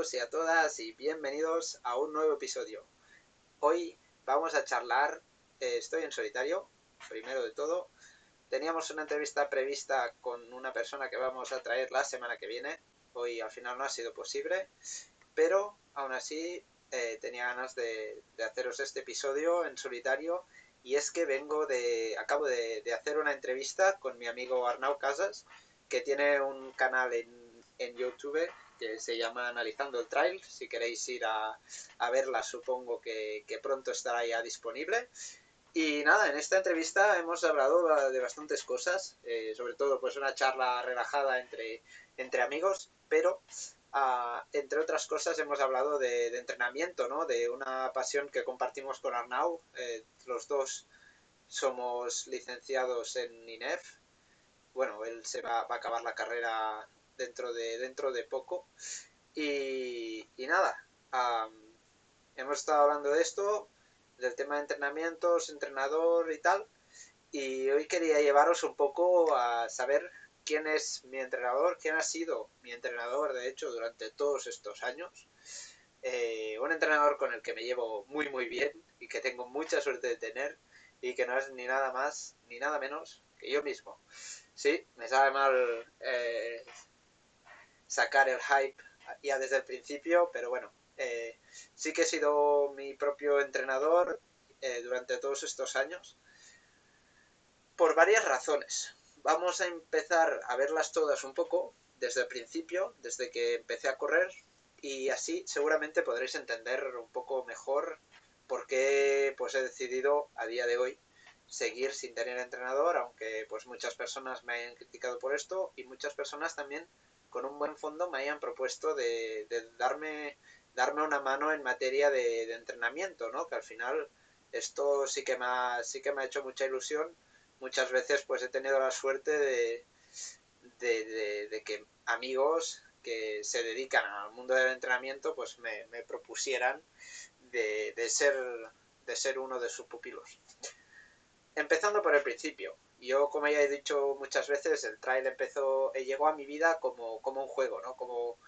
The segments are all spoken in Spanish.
y a todas y bienvenidos a un nuevo episodio. Hoy vamos a charlar, eh, estoy en solitario, primero de todo. Teníamos una entrevista prevista con una persona que vamos a traer la semana que viene. Hoy al final no ha sido posible, pero aún así eh, tenía ganas de, haceros este episodio en solitario y es que vengo de, acabo de, de hacer una entrevista con mi amigo Arnau Casas, que tiene un canal en en YouTube que se llama Analizando el Trail. Si queréis ir a, verla, supongo que, pronto estará ya disponible. Y nada, en esta entrevista hemos hablado de bastantes cosas, eh, sobre todo pues una charla relajada entre, entre amigos, pero ah, entre otras cosas hemos hablado de, entrenamiento, ¿no? de una pasión que compartimos con Arnau. Eh, los dos somos licenciados en INEF. Bueno, él se va, va a acabar la carrera dentro de, dentro de poco. Y, nada, hemos estado hablando de esto, del tema de entrenamientos, entrenador y tal. Y hoy quería llevaros un poco a saber quién es mi entrenador, quién ha sido mi entrenador, de hecho, durante todos estos años. Eh, un entrenador con el que me llevo muy muy bien y que tengo mucha suerte de tener y que no es ni nada más ni nada menos que yo mismo. Sí, me sabe mal eh, sacar el hype ya desde el principio, pero bueno, eh, sí que he sido mi propio entrenador eh, durante todos estos años por varias razones. Vamos a empezar a verlas todas un poco desde el principio, desde que empecé a correr y así seguramente podréis entender un poco mejor por qué pues he decidido a día de hoy seguir sin tener entrenador, aunque pues muchas personas me hayan criticado por esto y muchas personas también con un buen fondo me hayan propuesto de, darme, darme una mano en materia de, entrenamiento, ¿no? Que al final esto sí que, me ha, sí que me ha hecho mucha ilusión. Muchas veces pues he tenido la suerte de, de, que amigos que se dedican al mundo del entrenamiento pues me, me propusieran de, ser, de ser uno de sus pupilos. Empezando por el principio, yo, como ya he dicho muchas veces, el trail empezó, eh, llegó a mi vida como, como un juego, ¿no? Como,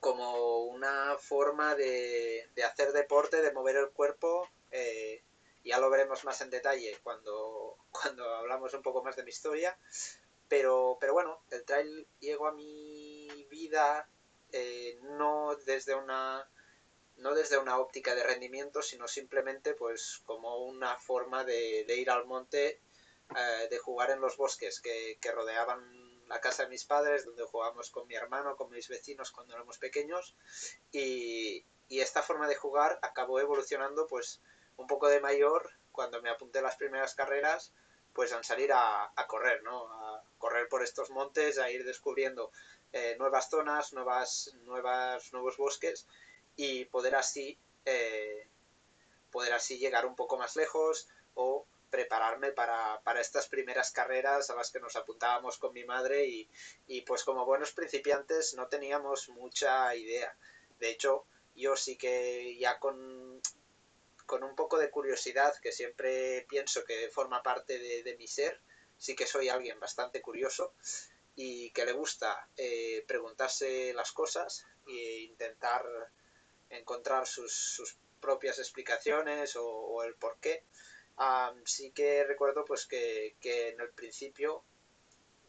como una forma de, de hacer deporte, de mover el cuerpo. Eh, ya lo veremos más en detalle cuando, cuando hablamos un poco más de mi historia. Pero, pero bueno, el trail llegó a mi vida eh, no desde una no desde una óptica de rendimiento, sino simplemente pues como una forma de, de ir al monte eh, de jugar en los bosques que, rodeaban la casa de mis padres, donde jugábamos con mi hermano, con mis vecinos cuando éramos pequeños. Y, esta forma de jugar acabó evolucionando pues un poco de mayor cuando me apunté las primeras carreras pues a salir a, correr, ¿no? A correr por estos montes, a ir descubriendo eh, nuevas zonas, nuevas, nuevas, nuevos bosques y poder así, eh, poder así llegar un poco más lejos o prepararme para, estas primeras carreras a las que nos apuntábamos con mi madre y, y, pues como buenos principiantes no teníamos mucha idea. De hecho, yo sí que ya con, con un poco de curiosidad, que siempre pienso que forma parte de, mi ser, sí que soy alguien bastante curioso y que le gusta eh, preguntarse las cosas e intentar encontrar sus, sus propias explicaciones o el por qué sí que recuerdo pues que, en el principio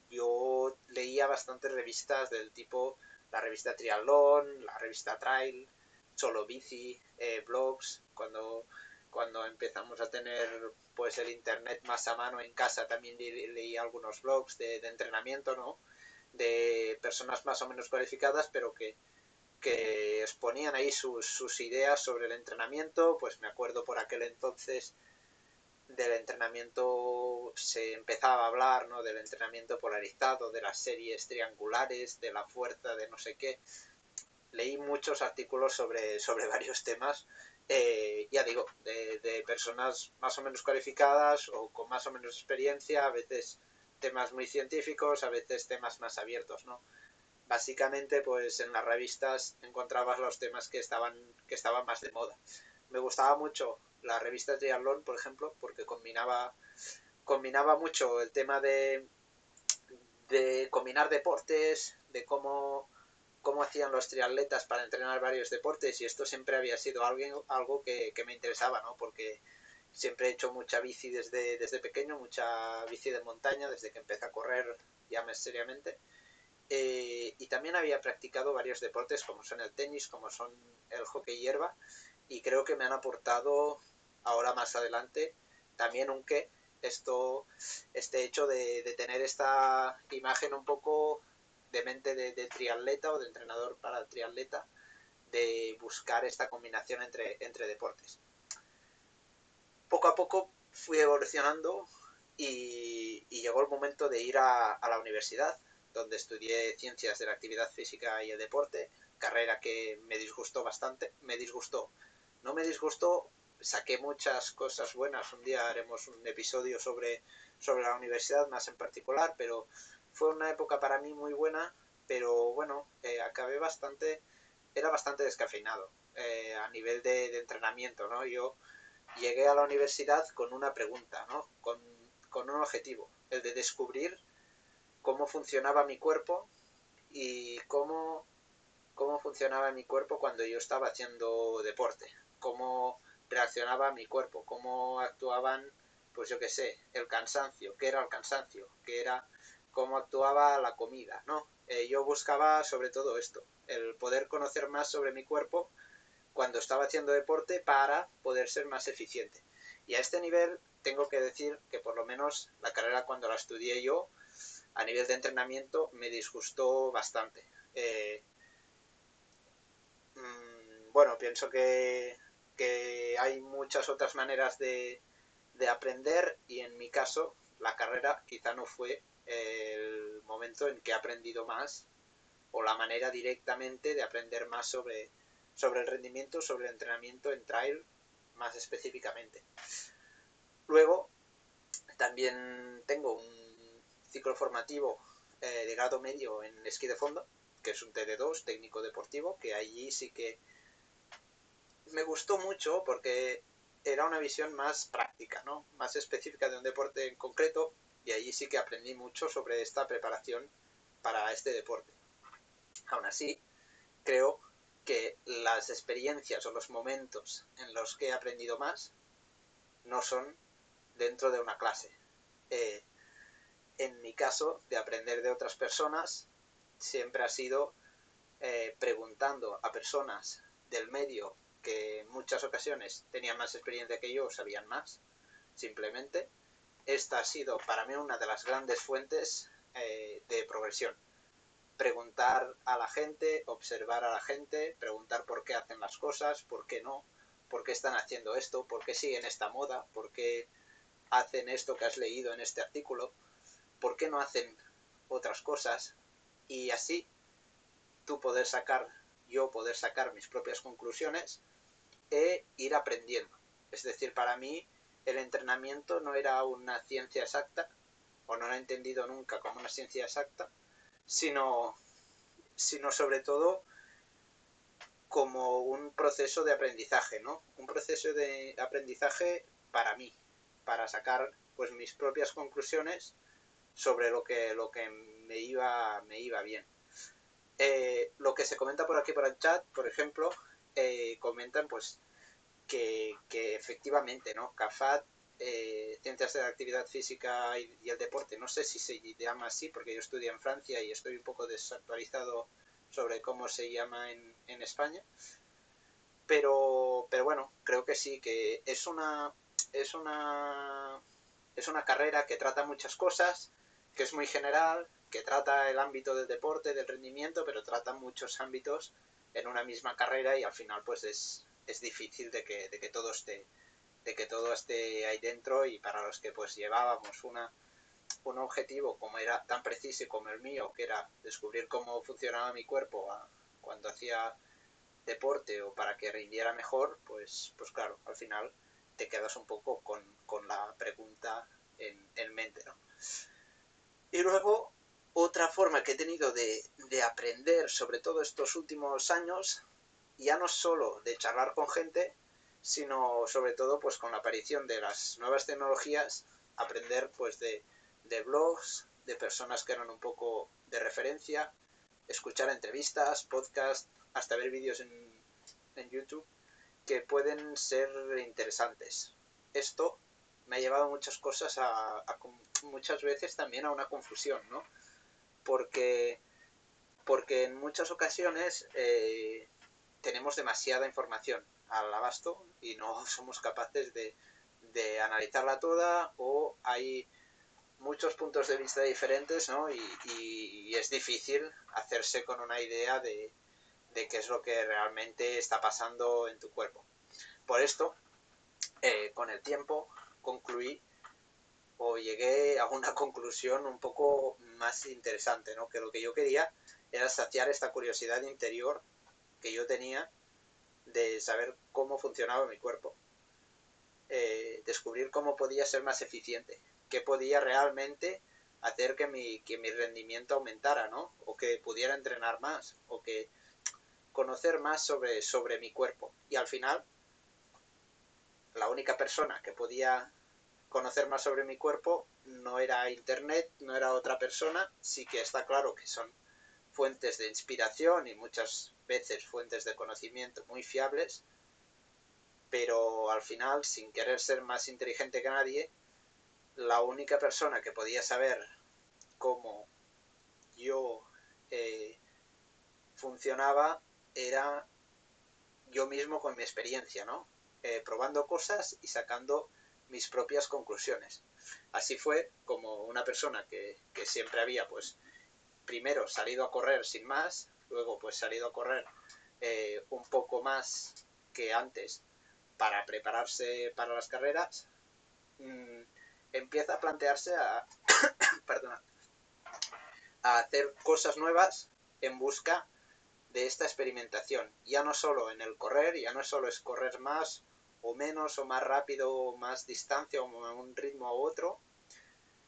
yo leía bastantes revistas del tipo la revista Triatlón, la revista Trail, Solo Bici, eh, blogs, cuando, cuando empezamos a tener pues el internet más a mano en casa también leía algunos blogs de, entrenamiento, ¿no? De personas más o menos cualificadas, pero que, que exponían ahí sus, sus ideas sobre el entrenamiento, pues me acuerdo por aquel entonces del entrenamiento se empezaba a hablar, ¿no? Del entrenamiento polarizado, de las series triangulares, de la fuerza, de no sé qué. Leí muchos artículos sobre, sobre varios temas, eh, ya digo, de, personas más o menos cualificadas o con más o menos experiencia, a veces temas muy científicos, a veces temas más abiertos, ¿no? Básicamente, pues en las revistas encontrabas los temas que estaban, que estaban más de moda. Me gustaba mucho la revista Triathlon, por ejemplo, porque combinaba, combinaba mucho el tema de, de combinar deportes, de cómo cómo hacían los triatletas para entrenar varios deportes y esto siempre había sido algo, algo que, me interesaba, ¿no? Porque siempre he hecho mucha bici desde, desde pequeño, mucha bici de montaña, desde que empecé a correr ya más seriamente. Eh, y también había practicado varios deportes como son el tenis, como son el hockey hierba y creo que me han aportado ahora más adelante también un qué esto este hecho de, de tener esta imagen un poco de mente de, triatleta o de entrenador para triatleta de buscar esta combinación entre, entre deportes. Poco a poco fui evolucionando y, llegó el momento de ir a, la universidad, donde estudié ciencias de la actividad física y el deporte, carrera que me disgustó bastante, me disgustó. No me disgustó, saqué muchas cosas buenas, un día haremos un episodio sobre, sobre la universidad más en particular, pero fue una época para mí muy buena, pero bueno, eh, acabé bastante, era bastante descafeinado eh, a nivel de, entrenamiento, ¿no? Yo llegué a la universidad con una pregunta, ¿no? Con, con un objetivo, el de descubrir cómo funcionaba mi cuerpo y cómo, cómo funcionaba mi cuerpo cuando yo estaba haciendo deporte, cómo reaccionaba mi cuerpo, cómo actuaban, pues yo qué sé, el cansancio, qué era el cansancio, qué era cómo actuaba la comida, ¿no? Eh, yo buscaba sobre todo esto, el poder conocer más sobre mi cuerpo cuando estaba haciendo deporte para poder ser más eficiente. Y a este nivel tengo que decir que por lo menos la carrera cuando la estudié yo, a nivel de entrenamiento, me disgustó bastante. Eh, mm, bueno, pienso que, que, hay muchas otras maneras de, de aprender y en mi caso la carrera quizá no fue el momento en que he aprendido más o la manera directamente de aprender más sobre, sobre el rendimiento, sobre el entrenamiento en trail más específicamente. Luego, también tengo un ciclo formativo eh, de grado medio en esquí de fondo, que es un TD2, técnico deportivo, que allí sí que me gustó mucho porque era una visión más práctica, ¿no? Más específica de un deporte en concreto y allí sí que aprendí mucho sobre esta preparación para este deporte. Aún así, creo que las experiencias o los momentos en los que he aprendido más no son dentro de una clase. Eh, en mi caso, de aprender de otras personas, siempre ha sido eh, preguntando a personas del medio que en muchas ocasiones tenían más experiencia que yo o sabían más, simplemente, esta ha sido para mí una de las grandes fuentes eh, de progresión. Preguntar a la gente, observar a la gente, preguntar por qué hacen las cosas, por qué no, por qué están haciendo esto, por qué siguen esta moda, por qué hacen esto que has leído en este artículo, por qué no hacen otras cosas y así tú poder sacar, yo poder sacar mis propias conclusiones e ir aprendiendo. Es decir, para mí el entrenamiento no era una ciencia exacta, o no lo he entendido nunca como una ciencia exacta, sino, sino sobre todo como un proceso de aprendizaje, ¿no? Un proceso de aprendizaje para mí, para sacar pues mis propias conclusiones sobre lo que, lo que me, iba, me iba bien. Eh, lo que se comenta por aquí por el chat, por ejemplo, eh, comentan pues que, efectivamente, ¿no? CAFAT, eh, Ciencias de la Actividad Física y, el Deporte, no sé si se llama así, porque yo estudio en Francia y estoy un poco desactualizado sobre cómo se llama en, en España. Pero, pero bueno, creo que sí, que es una, es una, es una carrera que trata muchas cosas, que es muy general, que trata el ámbito del deporte, del rendimiento, pero trata muchos ámbitos en una misma carrera y al final pues es, es difícil de que, de que todo esté de que todo esté ahí dentro y para los que pues llevábamos una un objetivo como era tan preciso como el mío que era descubrir cómo funcionaba mi cuerpo cuando hacía deporte o para que rindiera mejor pues pues claro al final te quedas un poco con, con la pregunta en, en mente ¿no? y luego otra forma que he tenido de, de aprender sobre todo estos últimos años ya no solo de charlar con gente, sino sobre todo pues con la aparición de las nuevas tecnologías, aprender pues de, blogs, de personas que eran un poco de referencia, escuchar entrevistas, podcasts, hasta ver vídeos en, en YouTube que pueden ser interesantes. Esto me ha llevado muchas cosas a, muchas veces también a una confusión, ¿no? Porque, porque en muchas ocasiones eh, tenemos demasiada información al abasto y no somos capaces de, de analizarla toda o hay muchos puntos de vista diferentes, ¿no? Y, es difícil hacerse con una idea de, de, qué es lo que realmente está pasando en tu cuerpo. Por esto, eh, con el tiempo, concluí o llegué a una conclusión un poco más interesante, ¿no? Que lo que yo quería era saciar esta curiosidad interior que yo tenía de saber cómo funcionaba mi cuerpo. Eh, descubrir cómo podía ser más eficiente, qué podía realmente hacer que mi, que mi rendimiento aumentara, ¿no? O que pudiera entrenar más, o que conocer más sobre, sobre mi cuerpo. Y al final, la única persona que podía conocer más sobre mi cuerpo no era Internet, no era otra persona, sí que está claro que son fuentes de inspiración y muchas veces fuentes de conocimiento muy fiables, pero al final, sin querer ser más inteligente que nadie, la única persona que podía saber cómo yo eh, funcionaba era yo mismo con mi experiencia, ¿no? Eh, probando cosas y sacando mis propias conclusiones. Así fue como una persona que, que siempre había, pues, primero salido a correr sin más, luego pues salido a correr eh, un poco más que antes para prepararse para las carreras, mm, empieza a plantearse a, a hacer cosas nuevas en busca de esta experimentación. Ya no solo en el correr, ya no solo es correr más o menos o más rápido o más distancia o a un ritmo u otro,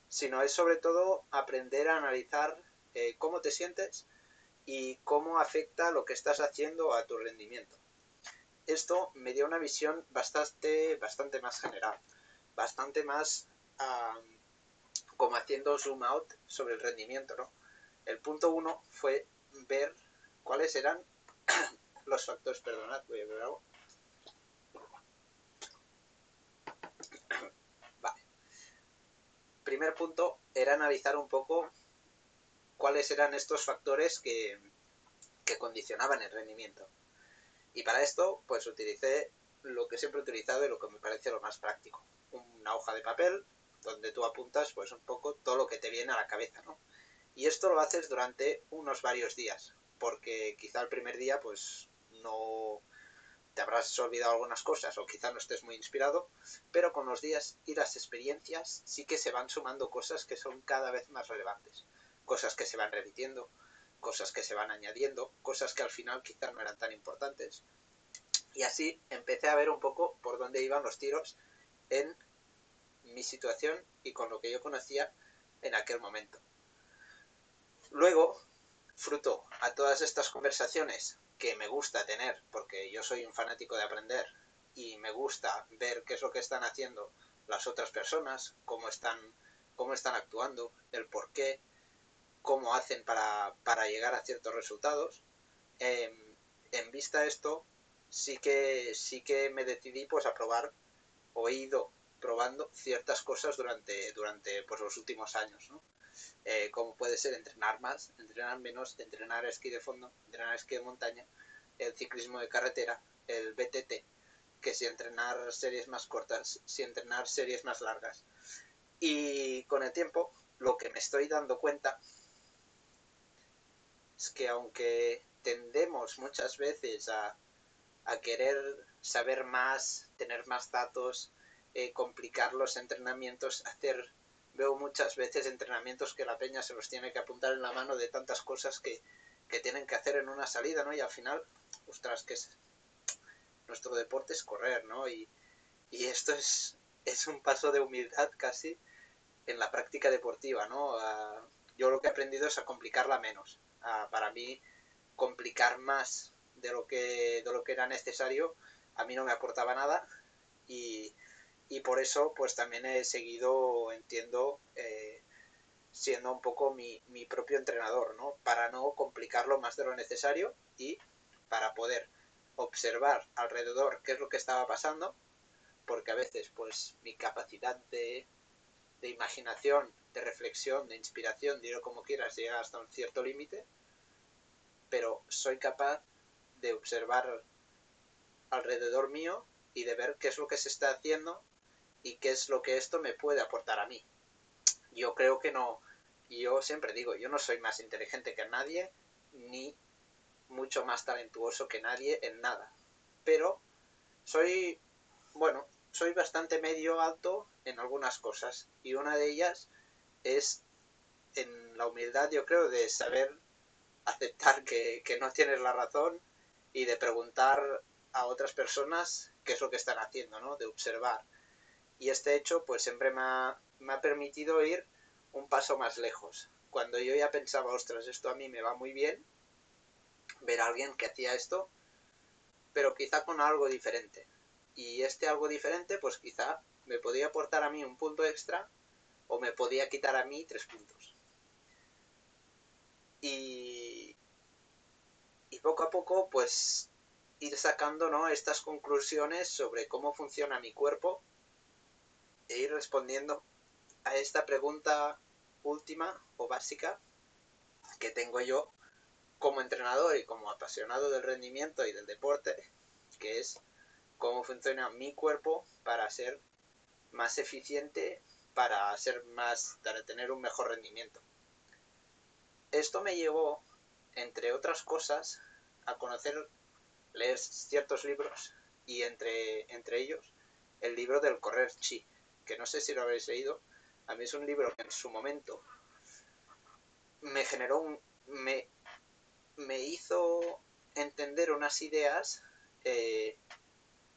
sino es sobre todo aprender a analizar eh, cómo te sientes y cómo afecta lo que estás haciendo a tu rendimiento esto me dio una visión bastante, bastante más general, bastante más como haciendo zoom out sobre el rendimiento, ¿no? El punto uno fue ver cuáles eran los factores, perdonad, voy a ver algo. Vale. Primer punto era analizar un poco cuáles eran estos factores que, que condicionaban el rendimiento. Y para esto, pues utilicé lo que siempre he utilizado y lo que me parece lo más práctico. Una hoja de papel donde tú apuntas pues un poco todo lo que te viene a la cabeza, ¿no? Y esto lo haces durante unos varios días, porque quizá el primer día pues no te habrás olvidado algunas cosas o quizá no estés muy inspirado, pero con los días y las experiencias sí que se van sumando cosas que son cada vez más relevantes, cosas que se van repitiendo, cosas que se van añadiendo, cosas que al final quizás no eran tan importantes. Y así empecé a ver un poco por dónde iban los tiros en mi situación y con lo que yo conocía en aquel momento. Luego, fruto a todas estas conversaciones que me gusta tener, porque yo soy un fanático de aprender y me gusta ver qué es lo que están haciendo las otras personas, cómo están, cómo están actuando, el por qué, cómo hacen para, llegar a ciertos resultados. Em, en vista de esto, sí que, sí que me decidí pues a probar, o he ido probando ciertas cosas durante, durante pues, los últimos años, ¿no? Eh, como puede ser entrenar más, entrenar menos, entrenar esquí de fondo, entrenar esquí de montaña, el ciclismo de carretera, el BTT, que si entrenar series más cortas, si entrenar series más largas. Y con el tiempo, lo que me estoy dando cuenta que aunque tendemos muchas veces a, querer saber más, tener más datos, eh, complicar los entrenamientos, hacer, veo muchas veces entrenamientos que la peña se los tiene que apuntar en la mano de tantas cosas que, tienen que hacer en una salida, ¿no? Y al final, ostras, que es, nuestro deporte es correr, ¿no? Y, esto es, es un paso de humildad casi en la práctica deportiva, ¿no? yo lo que he aprendido es a complicarla menos para mí complicar más de lo que de lo que era necesario a mí no me aportaba nada y, por eso pues también he seguido entiendo eh, siendo un poco mi, mi propio entrenador, ¿no? Para no complicarlo más de lo necesario y para poder observar alrededor qué es lo que estaba pasando, porque a veces pues mi capacidad de, de imaginación, de reflexión, de inspiración, dilo como quieras, llega hasta un cierto límite, pero soy capaz de observar alrededor mío y de ver qué es lo que se está haciendo y qué es lo que esto me puede aportar a mí. Yo creo que no, yo siempre digo, yo no soy más inteligente que nadie, ni mucho más talentuoso que nadie en nada. Pero soy, bueno, soy bastante medio alto en algunas cosas. Y una de ellas es en la humildad, yo creo, de saber aceptar que, que no tienes la razón y de preguntar a otras personas qué es lo que están haciendo, ¿no? De observar. Y este hecho, pues siempre me ha, me ha permitido ir un paso más lejos. Cuando yo ya pensaba, ostras, esto a mí me va muy bien, ver a alguien que hacía esto, pero quizá con algo diferente. Y este algo diferente, pues quizá me podía aportar a mí un punto extra o me podía quitar a mí tres puntos. Y, y poco a poco, pues ir sacando ¿no? estas conclusiones sobre cómo funciona mi cuerpo e ir respondiendo a esta pregunta última o básica que tengo yo como entrenador y como apasionado del rendimiento y del deporte, que es cómo funciona mi cuerpo para ser más eficiente, para ser más, para tener un mejor rendimiento. Esto me llevó, entre otras cosas, a conocer, leer ciertos libros y entre, entre ellos el libro del correr chi, que no sé si lo habéis leído, a mí es un libro que en su momento me generó un... me, me hizo entender unas ideas eh,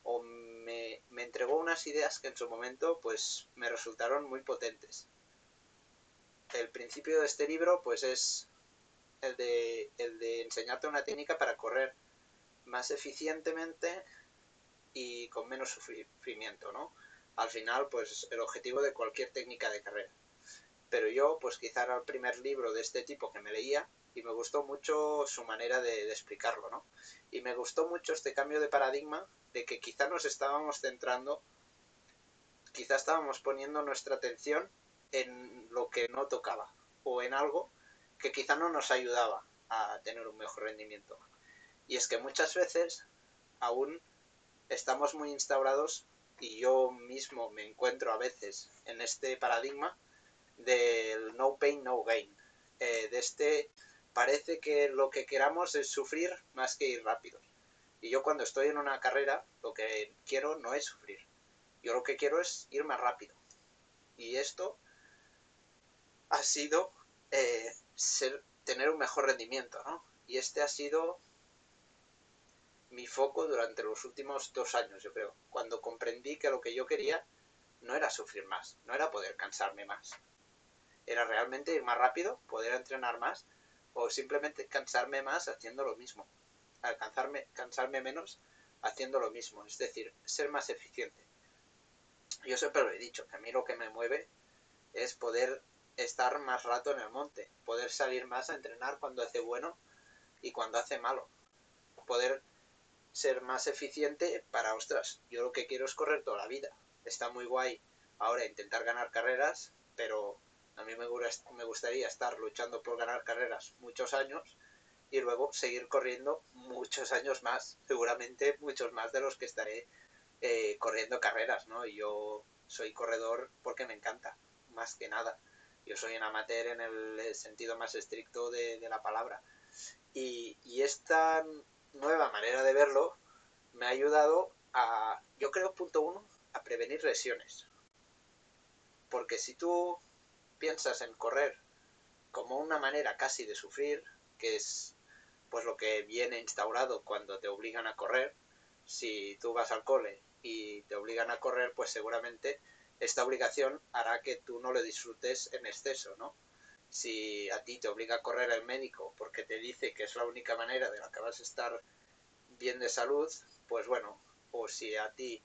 o me, entregó unas ideas que en su momento pues me resultaron muy potentes. El principio de este libro pues es el de, el de enseñarte una técnica para correr más eficientemente y con menos sufrimiento, ¿no? al final, pues el objetivo de cualquier técnica de carrera. Pero yo, pues quizá era el primer libro de este tipo que me leía y me gustó mucho su manera de, explicarlo, ¿no? Y me gustó mucho este cambio de paradigma de que quizá nos estábamos centrando, quizá estábamos poniendo nuestra atención en lo que no tocaba o en algo que quizá no nos ayudaba a tener un mejor rendimiento. Y es que muchas veces aún estamos muy instaurados y yo mismo me encuentro a veces en este paradigma del no pain, no gain. Eh, de este parece que lo que queramos es sufrir más que ir rápido. Y yo cuando estoy en una carrera lo que quiero no es sufrir. Yo lo que quiero es ir más rápido. Y esto ha sido eh, tener un mejor rendimiento, ¿no? Y este ha sido mi foco durante los últimos dos años, yo creo, cuando comprendí que lo que yo quería no era sufrir más, no era poder cansarme más. Era realmente ir más rápido, poder entrenar más o simplemente cansarme más haciendo lo mismo. Alcanzarme, cansarme menos haciendo lo mismo, es decir, ser más eficiente. Yo siempre lo he dicho, que a mí lo que me mueve es poder estar más rato en el monte, poder salir más a entrenar cuando hace bueno y cuando hace malo, poder ser más eficiente para, ostras, yo lo que quiero es correr toda la vida. Está muy guay ahora intentar ganar carreras, pero a mí me, gustaría estar luchando por ganar carreras muchos años y luego seguir corriendo muchos años más, seguramente muchos más de los que estaré eh, corriendo carreras, ¿no? Y yo soy corredor porque me encanta, más que nada. Yo soy un amateur en el sentido más estricto de, de la palabra. Y, y esta nueva manera de verlo me ha ayudado a, yo creo, punto uno, a prevenir lesiones. Porque si tú piensas en correr como una manera casi de sufrir, que es pues lo que viene instaurado cuando te obligan a correr, si tú vas al cole y te obligan a correr, pues seguramente esta obligación hará que tú no lo disfrutes en exceso, ¿no? si a ti te obliga a correr el médico porque te dice que es la única manera de la que vas a estar bien de salud, pues bueno, o si a ti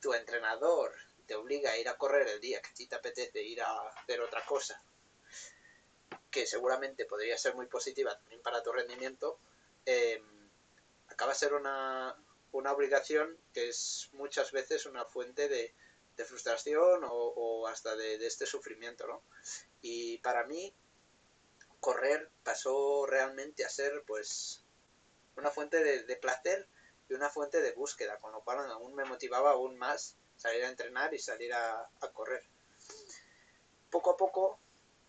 tu entrenador te obliga a ir a correr el día que a ti te apetece ir a hacer otra cosa que seguramente podría ser muy positiva también para tu rendimiento, em, acaba a ser una, una obligación que es muchas veces una fuente de, de frustración o, hasta de, este sufrimiento, ¿no? Y para mí, correr pasó realmente a ser, pues, una fuente de, placer y una fuente de búsqueda, con lo cual aún me motivaba aún más salir a entrenar y salir a, correr. Poco a poco,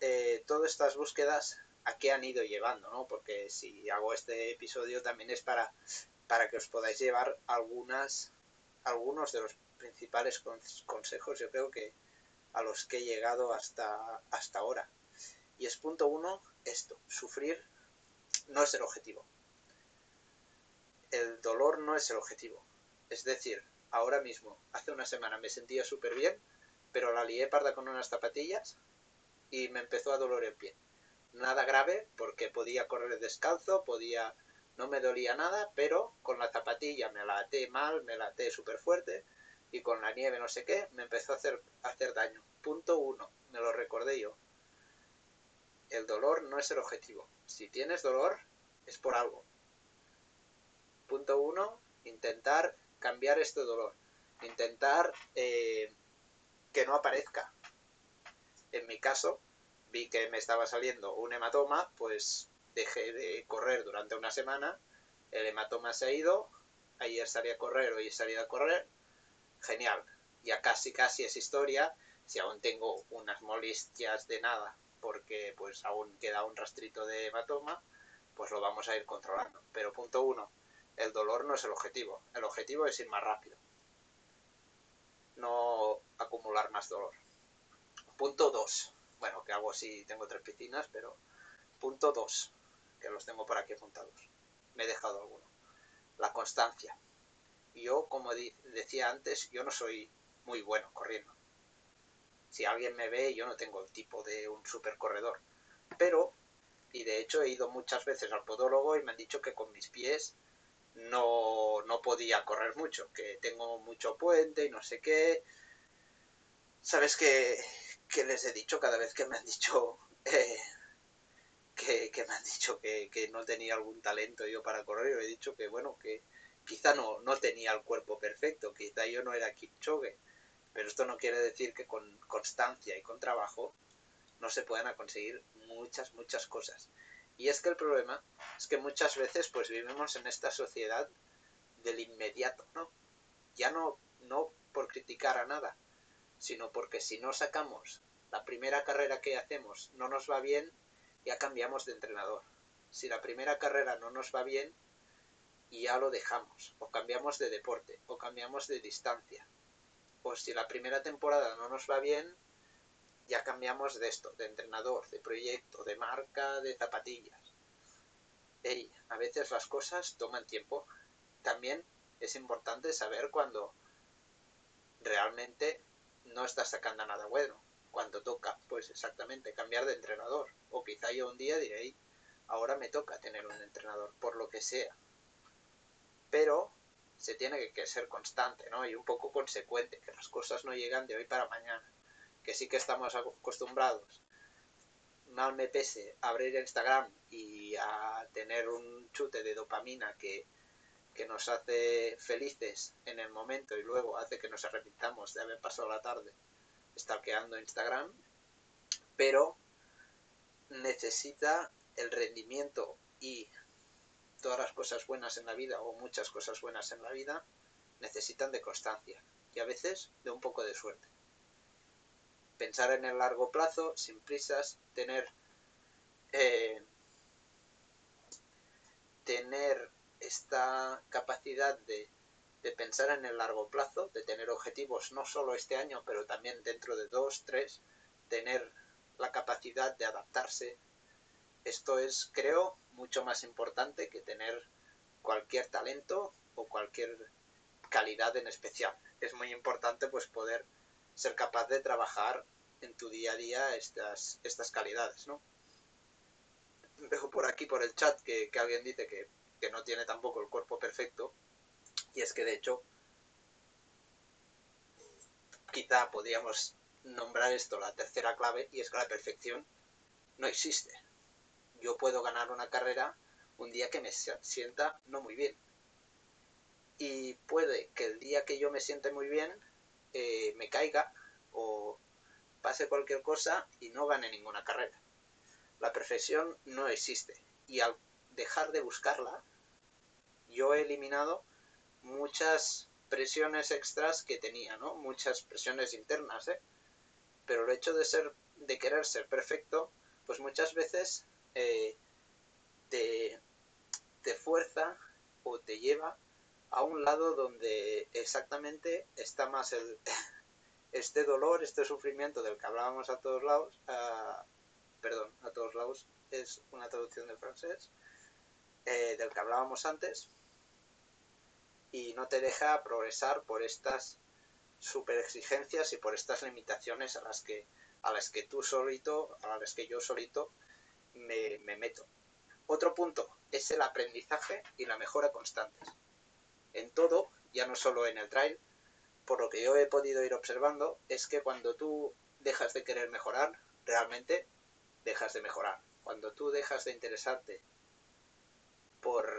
eh, todas estas búsquedas a qué han ido llevando, ¿no? Porque si hago este episodio también es para, para que os podáis llevar algunas, algunos de los principales consejos yo creo que a los que he llegado hasta, hasta ahora. Y es punto uno, esto, sufrir no es el objetivo. El dolor no es el objetivo. Es decir, ahora mismo, hace una semana me sentía súper bien, pero la lié parda con unas zapatillas y me empezó a doler el pie. Nada grave porque podía correr descalzo, podía no me dolía nada, pero con la zapatilla me la até mal, me la até súper fuerte y con la nieve no sé qué, me empezó a hacer, hacer daño. Punto uno, me lo recordé yo. El dolor no es el objetivo. Si tienes dolor, es por algo. Punto uno, intentar cambiar este dolor. Intentar eh, que no aparezca. En mi caso, vi que me estaba saliendo un hematoma, pues dejé de correr durante una semana, el hematoma se ha ido, ayer salí a correr, hoy he salido a correr, genial. Ya casi casi es historia, si aún tengo unas molestias de nada, porque pues aún queda un rastrito de hematoma, pues lo vamos a ir controlando. Pero punto uno, el dolor no es el objetivo, el objetivo es ir más rápido, no acumular más dolor. Punto dos, bueno, que hago si tengo tres piscinas, pero punto dos, que los tengo por aquí apuntados. Me he dejado alguno. La constancia yo, como decía antes, yo no soy muy bueno corriendo. Si alguien me ve, yo no tengo el tipo de un super corredor. Pero, y de hecho he ido muchas veces al podólogo y me han dicho que con mis pies no, no podía correr mucho, que tengo mucho puente y no sé qué. ¿Sabes qué, les he dicho cada vez que me han dicho eh, que, me han dicho que, que, no tenía algún talento yo para correr? He dicho que bueno, que, quizá no, no tenía el cuerpo perfecto, quizá yo no era Kipchoge, pero esto no quiere decir que con constancia y con trabajo no se puedan conseguir muchas, muchas cosas. Y es que el problema es que muchas veces pues vivimos en esta sociedad del inmediato, ¿no? Ya no, no por criticar a nada, sino porque si no sacamos la primera carrera que hacemos no nos va bien, ya cambiamos de entrenador. Si la primera carrera no nos va bien, y ya lo dejamos, o cambiamos de deporte, o cambiamos de distancia. O si la primera temporada no nos va bien, ya cambiamos de esto, de entrenador, de proyecto, de marca, de zapatillas. Ey, a veces las cosas toman tiempo. También es importante saber cuando realmente no estás sacando nada bueno. Cuando toca, pues exactamente, cambiar de entrenador. O quizá yo un día diré, ahora me toca tener un entrenador, por lo que sea pero se tiene que ser constante, ¿no? Y un poco consecuente, que las cosas no llegan de hoy para mañana, que sí que estamos acostumbrados, mal me pese, a abrir Instagram y a tener un chute de dopamina que, que nos hace felices en el momento y luego hace que nos arrepintamos de haber pasado la tarde stalkeando Instagram, pero necesita el rendimiento y todas las cosas buenas en la vida o muchas cosas buenas en la vida necesitan de constancia y a veces de un poco de suerte. Pensar en el largo plazo, sin prisas, tener, eh, tener esta capacidad de, de pensar en el largo plazo, de tener objetivos no solo este año, pero también dentro de dos, tres, tener la capacidad de adaptarse. Esto es, creo, mucho más importante que tener cualquier talento o cualquier calidad en especial. Es muy importante pues poder ser capaz de trabajar en tu día a día estas, estas calidades, ¿no? Dejo por aquí, por el chat, que, alguien dice que, que no tiene tampoco el cuerpo perfecto. Y es que de hecho, quizá podríamos nombrar esto la tercera clave, y es que la perfección no existe yo puedo ganar una carrera un día que me sienta no muy bien. Y puede que el día que yo me siente muy bien eh, me caiga o pase cualquier cosa y no gane ninguna carrera. La perfección no existe. Y al dejar de buscarla, yo he eliminado muchas presiones extras que tenía, ¿no? Muchas presiones internas, ¿eh? Pero el hecho de ser, de querer ser perfecto, pues muchas veces eh, te, te fuerza o te lleva a un lado donde exactamente está más el, este dolor, este sufrimiento del que hablábamos a todos lados, perdón, a todos lados, es una traducción del francés, eh, del que hablábamos antes, y no te deja progresar por estas super exigencias y por estas limitaciones a las que, a las que tú solito, a las que yo solito me, me meto. Otro punto es el aprendizaje y la mejora constantes. En todo, ya no solo en el trail, por lo que yo he podido ir observando, es que cuando tú dejas de querer mejorar, realmente dejas de mejorar. Cuando tú dejas de interesarte por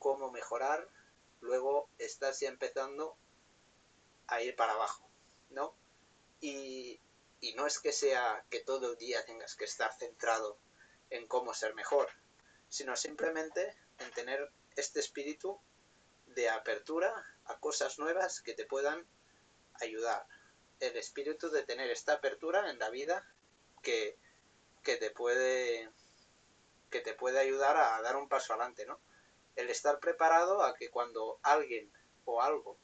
cómo mejorar, luego estás ya empezando a ir para abajo, ¿no? Y, y no es que sea que todo el día tengas que estar centrado en cómo ser mejor, sino simplemente en tener este espíritu de apertura a cosas nuevas que te puedan ayudar. El espíritu de tener esta apertura en la vida que, que te puede que te puede ayudar a dar un paso adelante, ¿no? El estar preparado a que cuando alguien o algo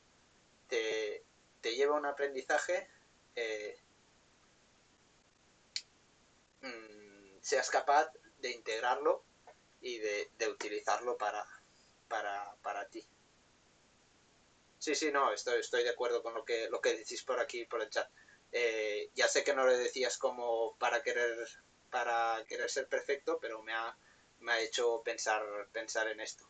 te, te lleva a un aprendizaje, eh, mm, seas capaz de integrarlo y de, de utilizarlo para, para, para ti. Sí, sí, no, estoy, estoy de acuerdo con lo que, lo que decís por aquí, por el chat. Eh, ya sé que no le decías como para querer, para querer ser perfecto, pero me ha, me ha hecho pensar, pensar en esto.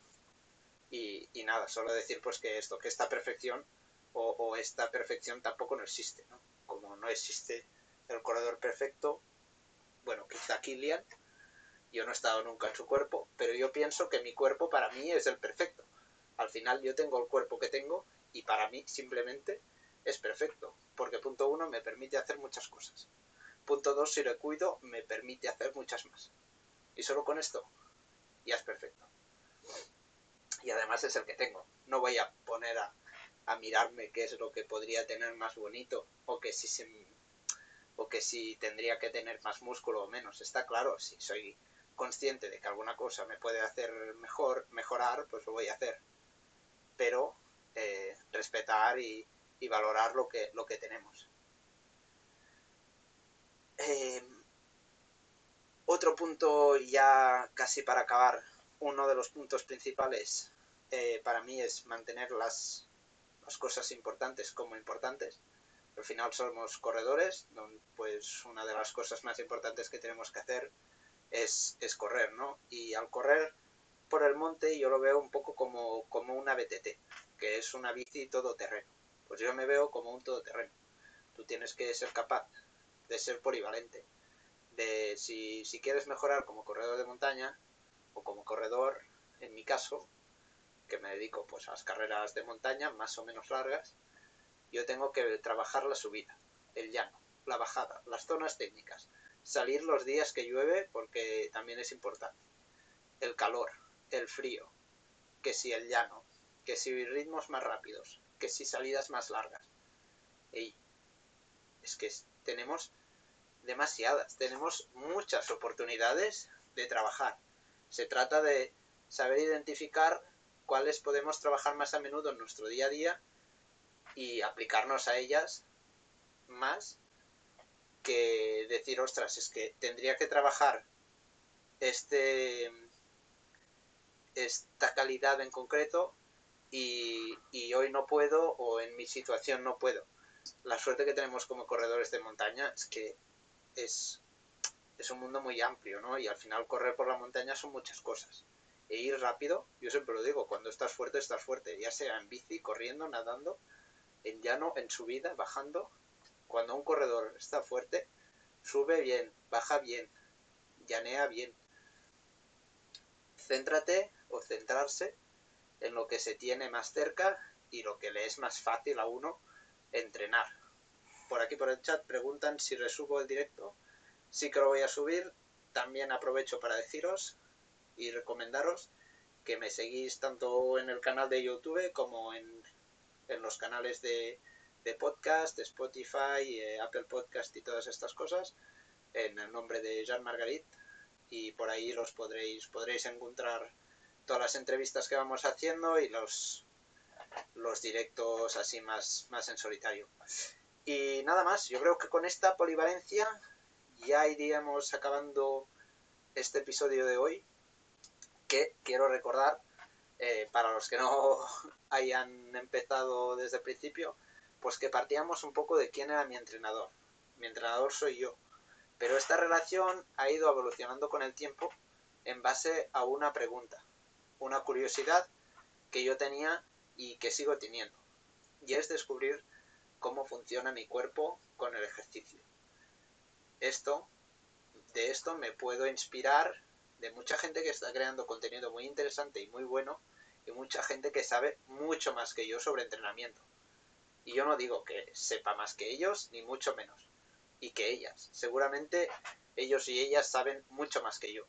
Y, y, nada, solo decir pues que esto, que esta perfección o, o, esta perfección tampoco no existe, ¿no? Como no existe el corredor perfecto, bueno, quizá Kilian, yo no he estado nunca en su cuerpo, pero yo pienso que mi cuerpo para mí es el perfecto. Al final yo tengo el cuerpo que tengo y para mí simplemente es perfecto, porque punto uno me permite hacer muchas cosas. Punto dos, si lo cuido, me permite hacer muchas más. Y solo con esto ya es perfecto. Y además es el que tengo. No voy a poner a, a mirarme qué es lo que podría tener más bonito o que si se, o que si tendría que tener más músculo o menos. Está claro, si soy consciente de que alguna cosa me puede hacer mejor, mejorar, pues lo voy a hacer. Pero eh, respetar y, valorar lo que, tenemos. Eh, otro punto ya casi para acabar, uno de los puntos principales eh, para mí es mantener las, cosas importantes como importantes. Al final somos corredores, pues una de las cosas más importantes que tenemos que hacer es, es correr, ¿no? Y al correr por el monte yo lo veo un poco como, como una BTT, que es una bici todoterreno. Pues yo me veo como un todoterreno. Tú tienes que ser capaz de ser polivalente. De si, si quieres mejorar como corredor de montaña o como corredor, en mi caso, que me dedico pues a las carreras de montaña más o menos largas, yo tengo que trabajar la subida, el llano, la bajada, las zonas técnicas, salir los días que llueve porque también es importante, el calor, el frío, que si el llano, que si ritmos más rápidos, que si salidas más largas. Y es que tenemos demasiadas, tenemos muchas oportunidades de trabajar. Se trata de saber identificar cuáles podemos trabajar más a menudo en nuestro día a día y aplicarnos a ellas más que decir, ostras, es que tendría que trabajar este esta calidad en concreto y, hoy no puedo o en mi situación no puedo. La suerte que tenemos como corredores de montaña es que es, es un mundo muy amplio, ¿no? Y al final correr por la montaña son muchas cosas. E ir rápido, yo siempre lo digo, cuando estás fuerte, estás fuerte, ya sea en bici, corriendo, nadando, en llano, en subida, bajando. Cuando un corredor está fuerte, sube bien, baja bien, llanea bien, céntrate o centrarse en lo que se tiene más cerca y lo que le es más fácil a uno entrenar. Por aquí por el chat preguntan si resubo el directo. Sí que lo voy a subir. También aprovecho para deciros y recomendaros que me seguís tanto en el canal de YouTube como en, los canales de, podcast, de Spotify, eh, Apple Podcast y todas estas cosas en el nombre de Jean Margarit y por ahí los podréis podréis encontrar todas las entrevistas que vamos haciendo y los los directos así más, más en solitario. Y nada más, yo creo que con esta polivalencia ya iríamos acabando este episodio de hoy, que quiero recordar, eh, para los que no hayan empezado desde el principio, pues que partíamos un poco de quién era mi entrenador. Mi entrenador soy yo. Pero esta relación ha ido evolucionando con el tiempo en base a una pregunta, una curiosidad que yo tenía y que sigo teniendo. Y es descubrir cómo funciona mi cuerpo con el ejercicio. Esto, de esto me puedo inspirar de mucha gente que está creando contenido muy interesante y muy bueno y mucha gente que sabe mucho más que yo sobre entrenamiento. Y yo no digo que sepa más que ellos, ni mucho menos. Y que ellas. Seguramente ellos y ellas saben mucho más que yo.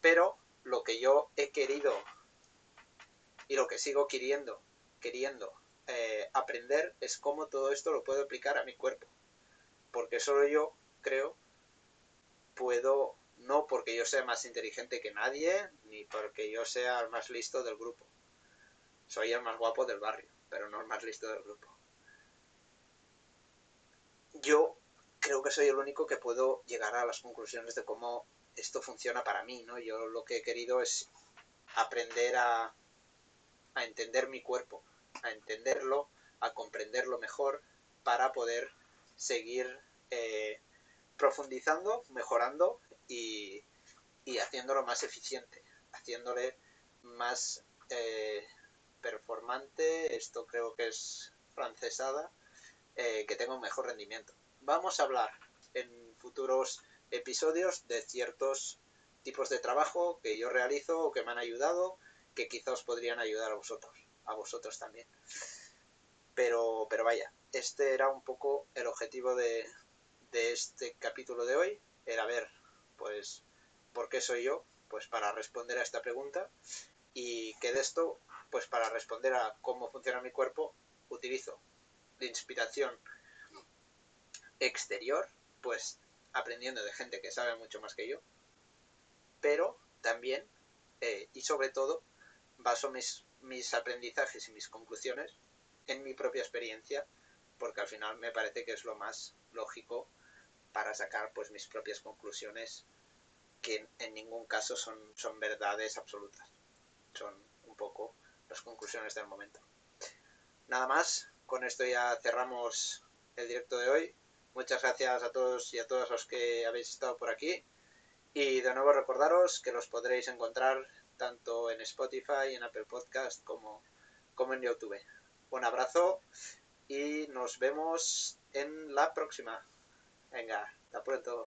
Pero lo que yo he querido y lo que sigo queriendo, queriendo eh, aprender es cómo todo esto lo puedo aplicar a mi cuerpo. Porque solo yo, creo, puedo, no porque yo sea más inteligente que nadie, ni porque yo sea el más listo del grupo. Soy el más guapo del barrio, pero no el más listo del grupo. Yo creo que soy el único que puedo llegar a las conclusiones de cómo esto funciona para mí, ¿no? Yo lo que he querido es aprender a, entender mi cuerpo, a entenderlo, a comprenderlo mejor para poder seguir eh, profundizando, mejorando y, haciéndolo más eficiente, haciéndole más eh, performante, esto creo que es francesada, eh, que tenga un mejor rendimiento. Vamos a hablar en futuros episodios de ciertos tipos de trabajo que yo realizo o que me han ayudado que quizá os podrían ayudar a vosotros, a vosotros también. Pero, pero vaya, este era un poco el objetivo de, de este capítulo de hoy, era ver, pues, ¿por qué soy yo? Pues para responder a esta pregunta y que de esto, pues para responder a cómo funciona mi cuerpo, utilizo de inspiración exterior, pues aprendiendo de gente que sabe mucho más que yo, pero también eh, y sobre todo baso mis, mis aprendizajes y mis conclusiones en mi propia experiencia, porque al final me parece que es lo más lógico para sacar pues mis propias conclusiones que en, ningún caso son, son verdades absolutas. Son un poco las conclusiones del momento. Nada más, con esto ya cerramos el directo de hoy. Muchas gracias a todos y a todas los que habéis estado por aquí. Y de nuevo recordaros que los podréis encontrar tanto en Spotify, en Apple Podcast como, como en YouTube. Un abrazo y nos vemos en la próxima. Venga, hasta pronto.